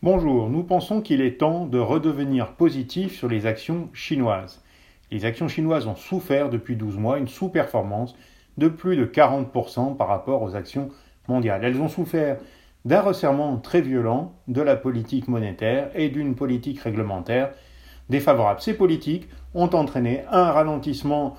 Bonjour, nous pensons qu'il est temps de redevenir positif sur les actions chinoises. Les actions chinoises ont souffert depuis 12 mois une sous-performance de plus de 40% par rapport aux actions mondiales. Elles ont souffert d'un resserrement très violent de la politique monétaire et d'une politique réglementaire défavorable. Ces politiques ont entraîné un ralentissement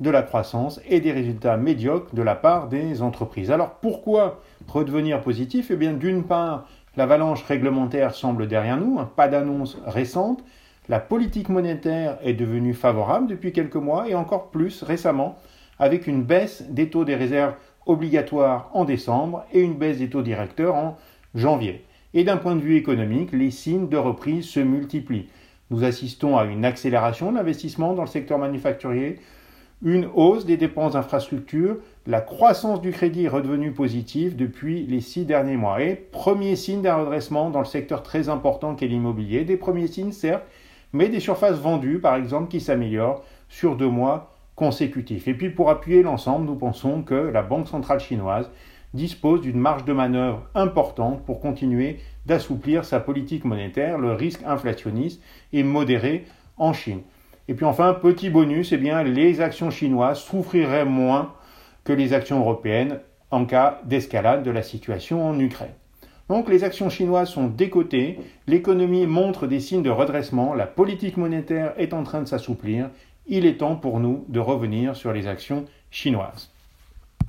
de la croissance et des résultats médiocres de la part des entreprises. Alors pourquoi redevenir positif? Eh bien d'une part, L'avalanche réglementaire semble derrière nous, hein, pas d'annonce récente. La politique monétaire est devenue favorable depuis quelques mois et encore plus récemment avec une baisse des taux des réserves obligatoires en décembre et une baisse des taux directeurs en janvier. Et d'un point de vue économique, les signes de reprise se multiplient. Nous assistons à une accélération de l'investissement dans le secteur manufacturier, une hausse des dépenses d'infrastructure, la croissance du crédit est redevenue positive depuis les six derniers mois. Et premier signe d'un redressement dans le secteur très important qu'est l'immobilier. Des premiers signes, certes, mais des surfaces vendues, par exemple, qui s'améliorent sur deux mois consécutifs. Et puis pour appuyer l'ensemble, nous pensons que la Banque centrale chinoise dispose d'une marge de manœuvre importante pour continuer d'assouplir sa politique monétaire. Le risque inflationniste est modéré en Chine. Et puis enfin, petit bonus, eh les actions chinoises souffriraient moins que les actions européennes en cas d'escalade de la situation en Ukraine. Donc les actions chinoises sont décotées, l'économie montre des signes de redressement, la politique monétaire est en train de s'assouplir, il est temps pour nous de revenir sur les actions chinoises.